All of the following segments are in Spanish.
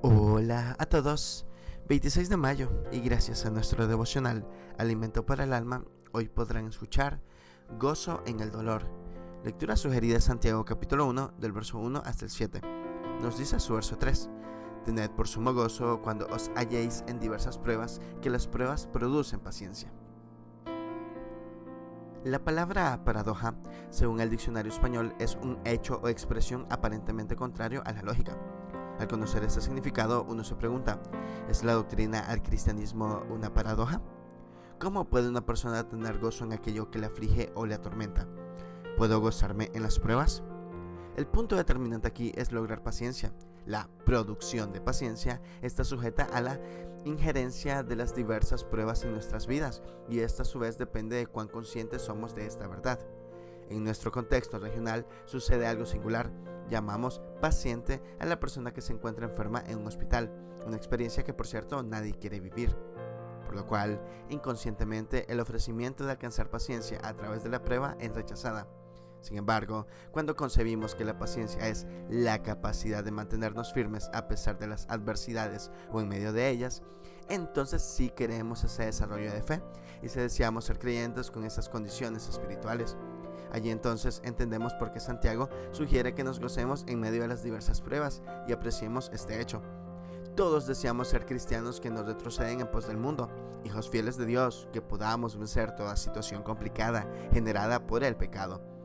Hola a todos, 26 de mayo y gracias a nuestro devocional Alimento para el Alma, hoy podrán escuchar Gozo en el Dolor. Lectura sugerida Santiago capítulo 1 del verso 1 hasta el 7. Nos dice su verso 3. Tened por sumo gozo cuando os halléis en diversas pruebas, que las pruebas producen paciencia. La palabra paradoja, según el diccionario español, es un hecho o expresión aparentemente contrario a la lógica. Al conocer este significado, uno se pregunta, ¿es la doctrina al cristianismo una paradoja? ¿Cómo puede una persona tener gozo en aquello que le aflige o le atormenta? ¿Puedo gozarme en las pruebas? El punto determinante aquí es lograr paciencia. La producción de paciencia está sujeta a la injerencia de las diversas pruebas en nuestras vidas y esta a su vez depende de cuán conscientes somos de esta verdad. En nuestro contexto regional sucede algo singular. Llamamos paciente a la persona que se encuentra enferma en un hospital, una experiencia que por cierto nadie quiere vivir. Por lo cual, inconscientemente, el ofrecimiento de alcanzar paciencia a través de la prueba es rechazada. Sin embargo, cuando concebimos que la paciencia es la capacidad de mantenernos firmes a pesar de las adversidades o en medio de ellas, entonces sí queremos ese desarrollo de fe y si deseamos ser creyentes con esas condiciones espirituales. Allí entonces entendemos por qué Santiago sugiere que nos gocemos en medio de las diversas pruebas y apreciemos este hecho. Todos deseamos ser cristianos que nos retroceden en pos del mundo, hijos fieles de Dios, que podamos vencer toda situación complicada generada por el pecado.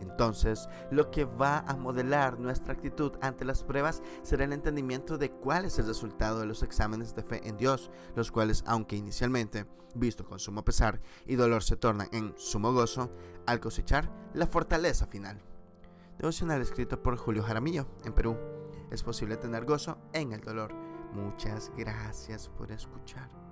Entonces, lo que va a modelar nuestra actitud ante las pruebas será el entendimiento de cuál es el resultado de los exámenes de fe en Dios, los cuales, aunque inicialmente, visto con sumo pesar y dolor, se tornan en sumo gozo, al cosechar la fortaleza final. Devocional escrito por Julio Jaramillo, en Perú. Es posible tener gozo en el dolor. Muchas gracias por escuchar.